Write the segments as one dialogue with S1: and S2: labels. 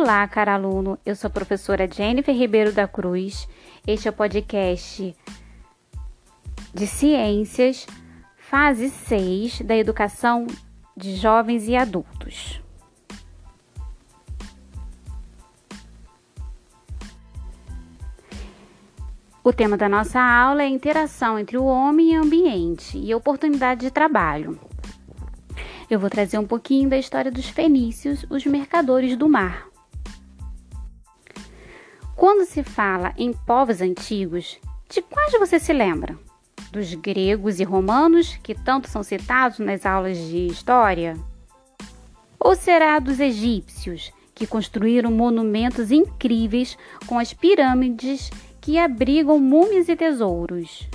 S1: Olá, cara aluno. Eu sou a professora Jennifer Ribeiro da Cruz. Este é o podcast de Ciências, fase 6 da educação de jovens e adultos. O tema da nossa aula é a interação entre o homem e o ambiente e oportunidade de trabalho. Eu vou trazer um pouquinho da história dos fenícios, os mercadores do mar. Quando se fala em povos antigos, de quais você se lembra? Dos gregos e romanos, que tanto são citados nas aulas de história? Ou será dos egípcios, que construíram monumentos incríveis com as pirâmides que abrigam múmias e tesouros?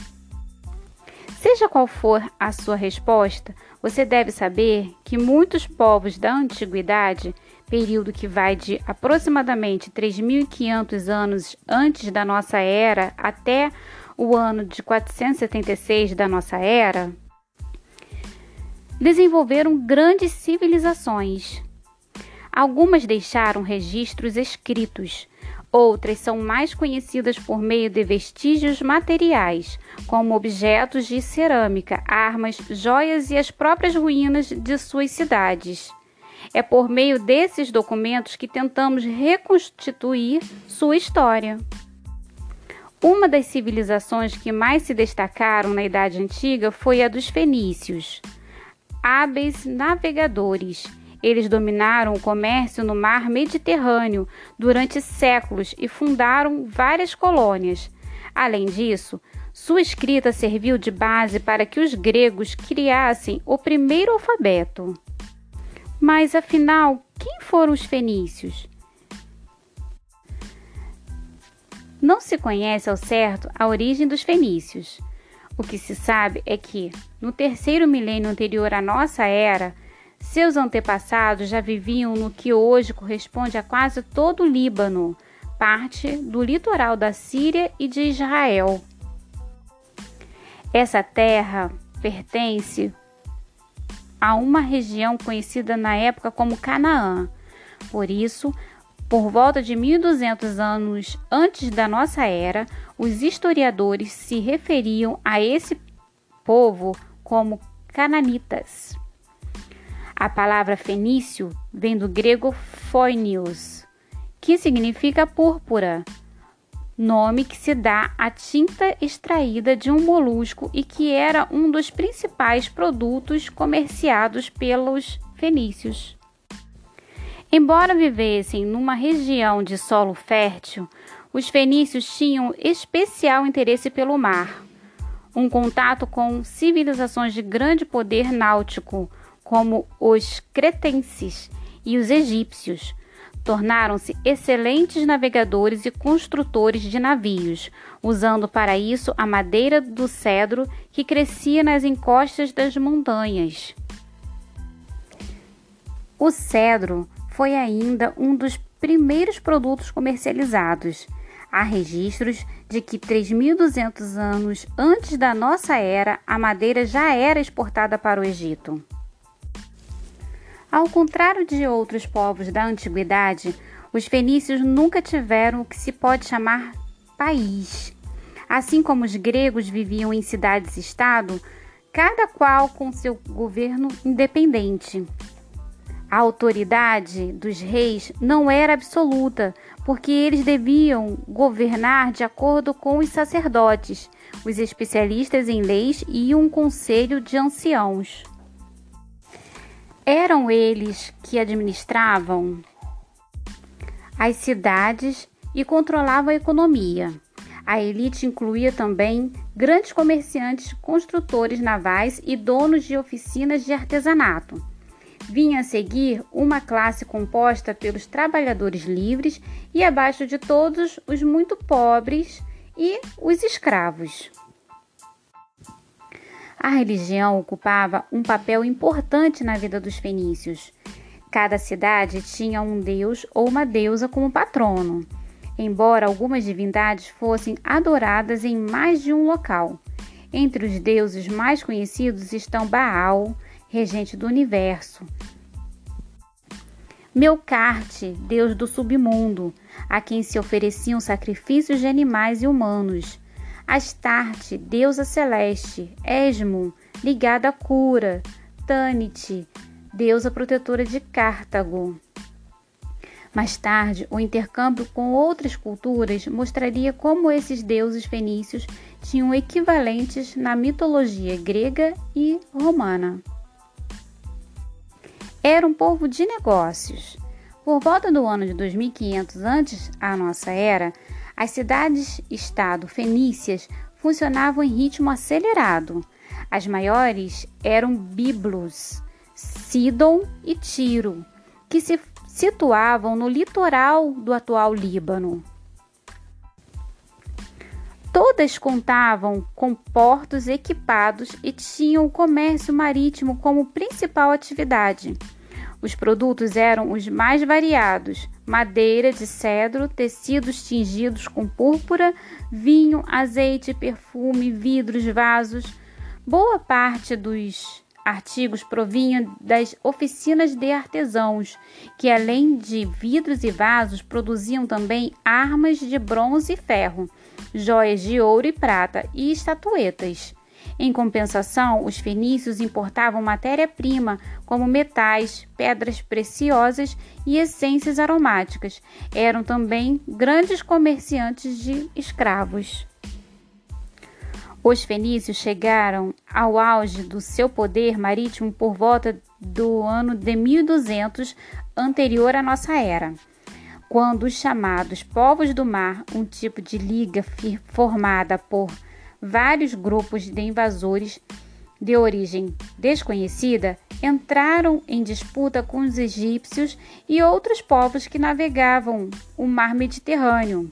S1: Seja qual for a sua resposta, você deve saber que muitos povos da antiguidade, período que vai de aproximadamente 3.500 anos antes da nossa era até o ano de 476 da nossa era, desenvolveram grandes civilizações. Algumas deixaram registros escritos, Outras são mais conhecidas por meio de vestígios materiais, como objetos de cerâmica, armas, joias e as próprias ruínas de suas cidades. É por meio desses documentos que tentamos reconstituir sua história. Uma das civilizações que mais se destacaram na Idade Antiga foi a dos fenícios, hábeis navegadores eles dominaram o comércio no mar Mediterrâneo durante séculos e fundaram várias colônias. Além disso, sua escrita serviu de base para que os gregos criassem o primeiro alfabeto. Mas afinal, quem foram os fenícios? Não se conhece ao certo a origem dos fenícios. O que se sabe é que, no terceiro milênio anterior à nossa era, seus antepassados já viviam no que hoje corresponde a quase todo o Líbano, parte do litoral da Síria e de Israel. Essa terra pertence a uma região conhecida na época como Canaã. Por isso, por volta de 1200 anos antes da nossa era, os historiadores se referiam a esse povo como cananitas. A palavra fenício vem do grego phoinios, que significa púrpura, nome que se dá à tinta extraída de um molusco e que era um dos principais produtos comerciados pelos fenícios. Embora vivessem numa região de solo fértil, os fenícios tinham especial interesse pelo mar, um contato com civilizações de grande poder náutico como os cretenses e os egípcios, tornaram-se excelentes navegadores e construtores de navios, usando para isso a madeira do cedro que crescia nas encostas das montanhas. O cedro foi ainda um dos primeiros produtos comercializados. Há registros de que 3.200 anos antes da nossa era, a madeira já era exportada para o Egito. Ao contrário de outros povos da antiguidade, os fenícios nunca tiveram o que se pode chamar país. Assim como os gregos viviam em cidades-estado, cada qual com seu governo independente. A autoridade dos reis não era absoluta, porque eles deviam governar de acordo com os sacerdotes, os especialistas em leis e um conselho de anciãos. Eram eles que administravam as cidades e controlavam a economia. A elite incluía também grandes comerciantes, construtores navais e donos de oficinas de artesanato. Vinha a seguir uma classe composta pelos trabalhadores livres e abaixo de todos os muito pobres e os escravos. A religião ocupava um papel importante na vida dos fenícios. Cada cidade tinha um deus ou uma deusa como patrono, embora algumas divindades fossem adoradas em mais de um local. Entre os deuses mais conhecidos estão Baal, regente do universo, Melcarte, deus do submundo, a quem se ofereciam sacrifícios de animais e humanos. Astarte, deusa celeste. Esmo, ligada à cura. Tanit, deusa protetora de Cartago. Mais tarde, o intercâmbio com outras culturas mostraria como esses deuses fenícios tinham equivalentes na mitologia grega e romana era um povo de negócios. Por volta do ano de 2500 antes a nossa era, as cidades-estado fenícias funcionavam em ritmo acelerado. As maiores eram Biblos, Sidon e Tiro, que se situavam no litoral do atual Líbano. Todas contavam com portos equipados e tinham o comércio marítimo como principal atividade. Os produtos eram os mais variados: madeira de cedro, tecidos tingidos com púrpura, vinho, azeite, perfume, vidros, vasos. Boa parte dos artigos provinha das oficinas de artesãos, que além de vidros e vasos, produziam também armas de bronze e ferro joias de ouro e prata e estatuetas. Em compensação, os fenícios importavam matéria-prima como metais, pedras preciosas e essências aromáticas. Eram também grandes comerciantes de escravos. Os fenícios chegaram ao auge do seu poder marítimo por volta do ano de 1200 anterior à nossa era quando os chamados povos do mar, um tipo de liga formada por vários grupos de invasores de origem desconhecida, entraram em disputa com os egípcios e outros povos que navegavam o mar Mediterrâneo.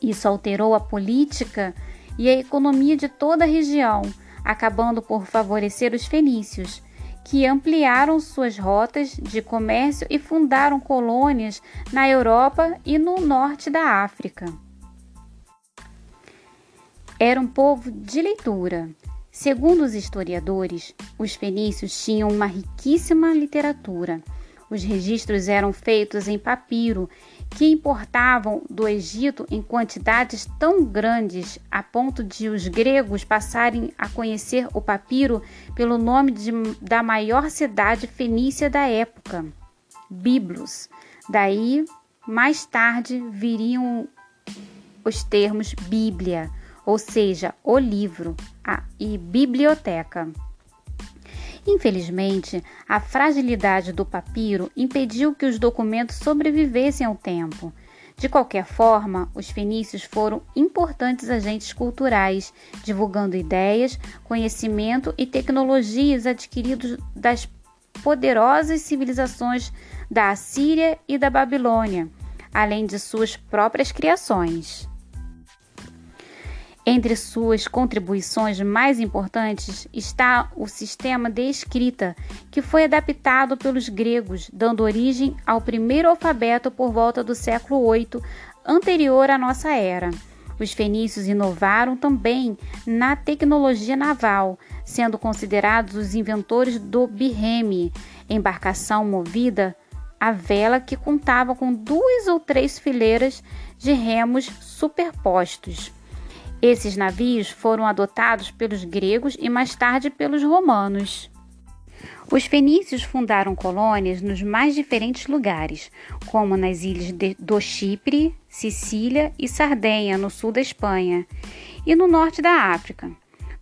S1: Isso alterou a política e a economia de toda a região, acabando por favorecer os fenícios que ampliaram suas rotas de comércio e fundaram colônias na Europa e no norte da África. Era um povo de leitura. Segundo os historiadores, os fenícios tinham uma riquíssima literatura. Os registros eram feitos em papiro que importavam do Egito em quantidades tão grandes a ponto de os gregos passarem a conhecer o papiro pelo nome de, da maior cidade fenícia da época, Biblos. Daí, mais tarde, viriam os termos Bíblia, ou seja, o livro, a, e biblioteca. Infelizmente, a fragilidade do papiro impediu que os documentos sobrevivessem ao tempo. De qualquer forma, os fenícios foram importantes agentes culturais, divulgando ideias, conhecimento e tecnologias adquiridos das poderosas civilizações da Assíria e da Babilônia, além de suas próprias criações. Entre suas contribuições mais importantes está o sistema de escrita, que foi adaptado pelos gregos, dando origem ao primeiro alfabeto por volta do século VIII, anterior à nossa era. Os fenícios inovaram também na tecnologia naval, sendo considerados os inventores do birreme, embarcação movida a vela que contava com duas ou três fileiras de remos superpostos. Esses navios foram adotados pelos gregos e mais tarde pelos romanos. Os fenícios fundaram colônias nos mais diferentes lugares, como nas ilhas de, do Chipre, Sicília e Sardenha, no sul da Espanha, e no norte da África.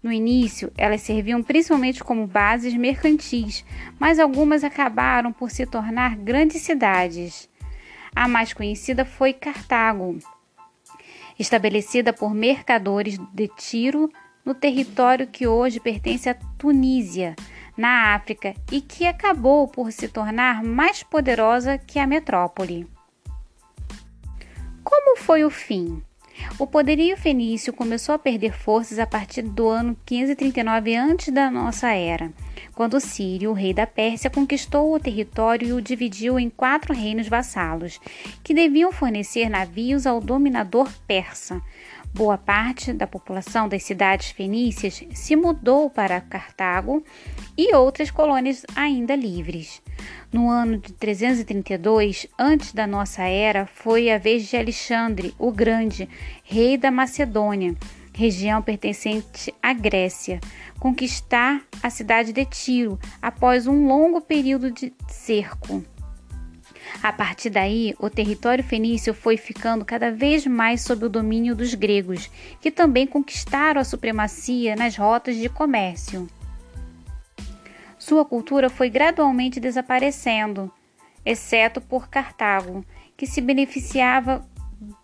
S1: No início, elas serviam principalmente como bases mercantis, mas algumas acabaram por se tornar grandes cidades. A mais conhecida foi Cartago, estabelecida por mercadores de Tiro no território que hoje pertence à Tunísia, na África, e que acabou por se tornar mais poderosa que a metrópole. Como foi o fim? O poderio fenício começou a perder forças a partir do ano 539 a.C. da nossa era quando Sírio, o rei da Pérsia, conquistou o território e o dividiu em quatro reinos vassalos, que deviam fornecer navios ao dominador persa. Boa parte da população das cidades fenícias se mudou para Cartago e outras colônias ainda livres. No ano de 332 antes da nossa era, foi a vez de Alexandre o Grande, rei da Macedônia, região pertencente à Grécia, conquistar a cidade de Tiro após um longo período de cerco. A partir daí, o território fenício foi ficando cada vez mais sob o domínio dos gregos, que também conquistaram a supremacia nas rotas de comércio. Sua cultura foi gradualmente desaparecendo, exceto por Cartago, que se beneficiava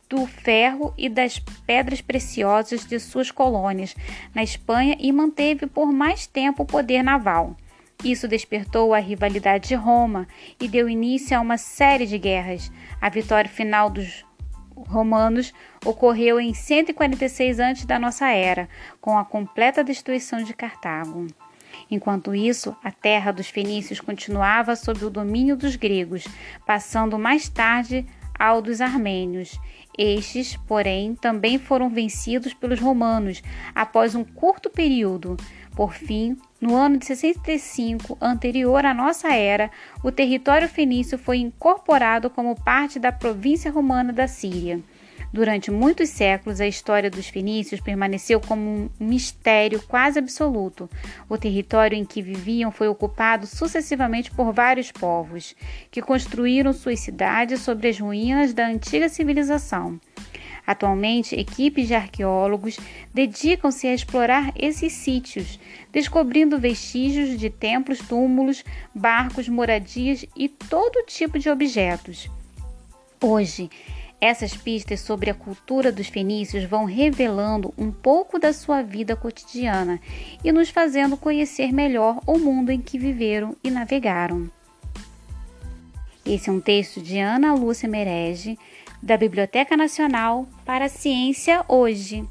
S1: do ferro e das pedras preciosas de suas colônias na Espanha e manteve por mais tempo o poder naval. Isso despertou a rivalidade de Roma e deu início a uma série de guerras. A vitória final dos romanos ocorreu em 146 a.C. da nossa era, com a completa destruição de Cartago. Enquanto isso, a terra dos fenícios continuava sob o domínio dos gregos, passando mais tarde ao dos armênios. Estes, porém, também foram vencidos pelos romanos após um curto período. Por fim, no ano de 65, anterior à nossa era, o território fenício foi incorporado como parte da província romana da Síria. Durante muitos séculos, a história dos fenícios permaneceu como um mistério quase absoluto. O território em que viviam foi ocupado sucessivamente por vários povos, que construíram suas cidades sobre as ruínas da antiga civilização. Atualmente, equipes de arqueólogos dedicam-se a explorar esses sítios, descobrindo vestígios de templos, túmulos, barcos, moradias e todo tipo de objetos. Hoje, essas pistas sobre a cultura dos fenícios vão revelando um pouco da sua vida cotidiana e nos fazendo conhecer melhor o mundo em que viveram e navegaram. Esse é um texto de Ana Lúcia Merege, da Biblioteca Nacional para a Ciência Hoje.